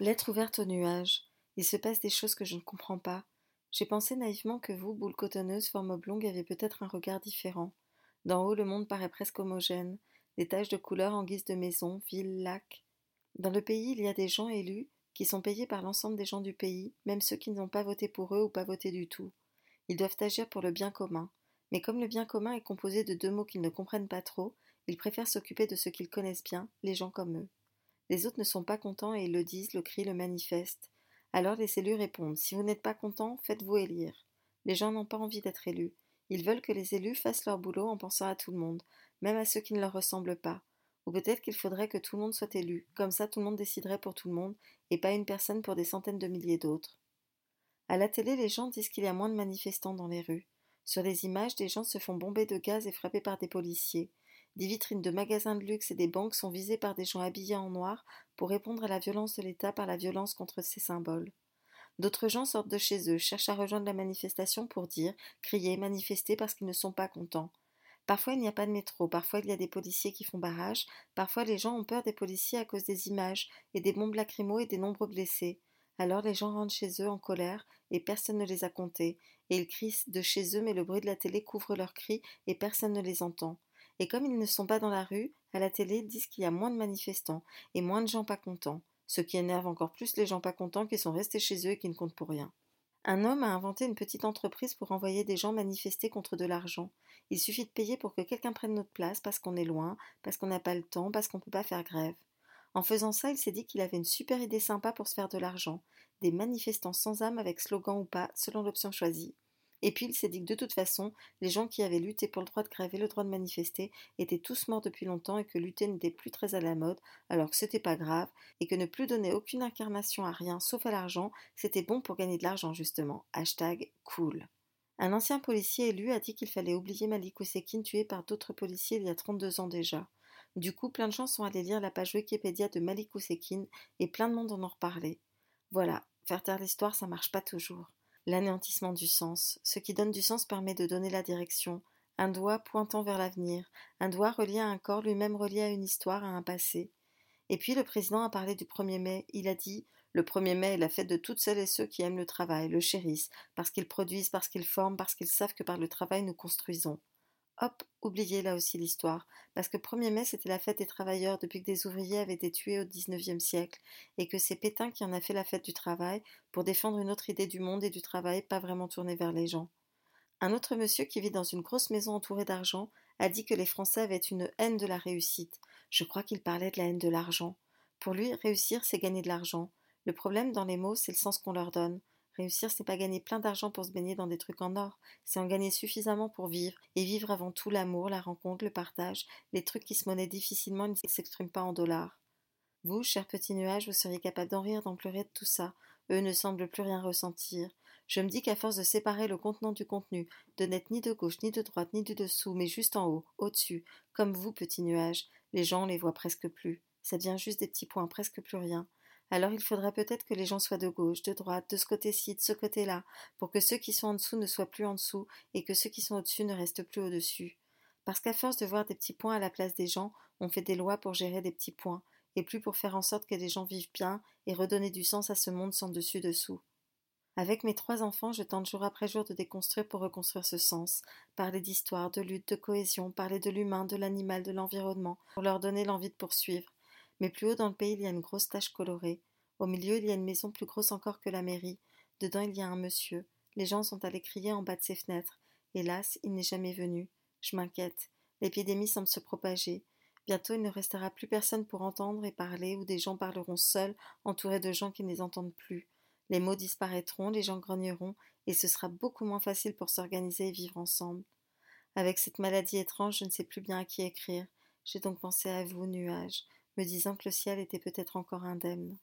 Lettre ouverte aux nuages. Il se passe des choses que je ne comprends pas. J'ai pensé naïvement que vous, boule cotonneuse, forme oblongue, avez peut-être un regard différent. D'en haut, le monde paraît presque homogène. Des taches de couleurs en guise de maisons, villes, lacs. Dans le pays, il y a des gens élus qui sont payés par l'ensemble des gens du pays, même ceux qui n'ont pas voté pour eux ou pas voté du tout. Ils doivent agir pour le bien commun. Mais comme le bien commun est composé de deux mots qu'ils ne comprennent pas trop, ils préfèrent s'occuper de ce qu'ils connaissent bien, les gens comme eux. Les autres ne sont pas contents et ils le disent, le crient, le manifestent. Alors les élus répondent Si vous n'êtes pas contents, faites-vous élire. Les gens n'ont pas envie d'être élus. Ils veulent que les élus fassent leur boulot en pensant à tout le monde, même à ceux qui ne leur ressemblent pas. Ou peut-être qu'il faudrait que tout le monde soit élu, comme ça tout le monde déciderait pour tout le monde, et pas une personne pour des centaines de milliers d'autres. À la télé, les gens disent qu'il y a moins de manifestants dans les rues. Sur les images, des gens se font bomber de gaz et frapper par des policiers. Des vitrines de magasins de luxe et des banques sont visées par des gens habillés en noir pour répondre à la violence de l'État par la violence contre ces symboles. D'autres gens sortent de chez eux, cherchent à rejoindre la manifestation pour dire, crier, manifester parce qu'ils ne sont pas contents. Parfois il n'y a pas de métro, parfois il y a des policiers qui font barrage, parfois les gens ont peur des policiers à cause des images et des bombes lacrymo et des nombreux blessés. Alors les gens rentrent chez eux en colère et personne ne les a comptés, et ils crient de chez eux mais le bruit de la télé couvre leurs cris et personne ne les entend. Et comme ils ne sont pas dans la rue, à la télé, disent qu'il y a moins de manifestants et moins de gens pas contents, ce qui énerve encore plus les gens pas contents qui sont restés chez eux et qui ne comptent pour rien. Un homme a inventé une petite entreprise pour envoyer des gens manifester contre de l'argent. Il suffit de payer pour que quelqu'un prenne notre place parce qu'on est loin, parce qu'on n'a pas le temps, parce qu'on ne peut pas faire grève. En faisant ça, il s'est dit qu'il avait une super idée sympa pour se faire de l'argent. Des manifestants sans âme avec slogan ou pas, selon l'option choisie. Et puis il s'est dit que de toute façon, les gens qui avaient lutté pour le droit de grève et le droit de manifester étaient tous morts depuis longtemps et que lutter n'était plus très à la mode, alors que c'était pas grave, et que ne plus donner aucune incarnation à rien sauf à l'argent, c'était bon pour gagner de l'argent justement. Hashtag cool. Un ancien policier élu a dit qu'il fallait oublier Malik Ousekine tué par d'autres policiers il y a 32 ans déjà. Du coup, plein de gens sont allés lire la page Wikipédia de Malik Ousekine et plein de monde en ont reparlé. Voilà, faire taire l'histoire, ça marche pas toujours l'anéantissement du sens. Ce qui donne du sens permet de donner la direction, un doigt pointant vers l'avenir, un doigt relié à un corps lui-même relié à une histoire, à un passé. Et puis le président a parlé du 1er mai, il a dit le 1er mai est la fête de toutes celles et ceux qui aiment le travail, le chérissent, parce qu'ils produisent, parce qu'ils forment, parce qu'ils savent que par le travail nous construisons. Hop, oubliez là aussi l'histoire, parce que 1er mai c'était la fête des travailleurs depuis que des ouvriers avaient été tués au XIXe siècle, et que c'est Pétain qui en a fait la fête du travail pour défendre une autre idée du monde et du travail pas vraiment tournée vers les gens. Un autre monsieur qui vit dans une grosse maison entourée d'argent a dit que les Français avaient une haine de la réussite. Je crois qu'il parlait de la haine de l'argent. Pour lui, réussir, c'est gagner de l'argent. Le problème dans les mots, c'est le sens qu'on leur donne. Réussir, c'est pas gagner plein d'argent pour se baigner dans des trucs en or, c'est en gagner suffisamment pour vivre, et vivre avant tout l'amour, la rencontre, le partage, les trucs qui se monnaient difficilement et ne s'expriment pas en dollars. Vous, chers petits nuages, vous seriez capable d'en rire, d'en pleurer de tout ça. Eux ne semblent plus rien ressentir. Je me dis qu'à force de séparer le contenant du contenu, de n'être ni de gauche, ni de droite, ni du dessous, mais juste en haut, au-dessus, comme vous, petits nuages, les gens les voient presque plus. Ça devient juste des petits points, presque plus rien alors il faudra peut-être que les gens soient de gauche, de droite, de ce côté-ci, de ce côté-là, pour que ceux qui sont en dessous ne soient plus en dessous et que ceux qui sont au-dessus ne restent plus au-dessus. Parce qu'à force de voir des petits points à la place des gens, on fait des lois pour gérer des petits points, et plus pour faire en sorte que les gens vivent bien et redonner du sens à ce monde sans dessus-dessous. Avec mes trois enfants, je tente jour après jour de déconstruire pour reconstruire ce sens, parler d'histoire, de lutte, de cohésion, parler de l'humain, de l'animal, de l'environnement, pour leur donner l'envie de poursuivre, mais plus haut dans le pays, il y a une grosse tache colorée. Au milieu, il y a une maison plus grosse encore que la mairie. Dedans, il y a un monsieur. Les gens sont allés crier en bas de ses fenêtres. Hélas, il n'est jamais venu. Je m'inquiète. L'épidémie semble se propager. Bientôt, il ne restera plus personne pour entendre et parler, ou des gens parleront seuls, entourés de gens qui ne les entendent plus. Les mots disparaîtront, les gens grogneront, et ce sera beaucoup moins facile pour s'organiser et vivre ensemble. Avec cette maladie étrange, je ne sais plus bien à qui écrire. J'ai donc pensé à vous, nuages me disant que le ciel était peut-être encore indemne.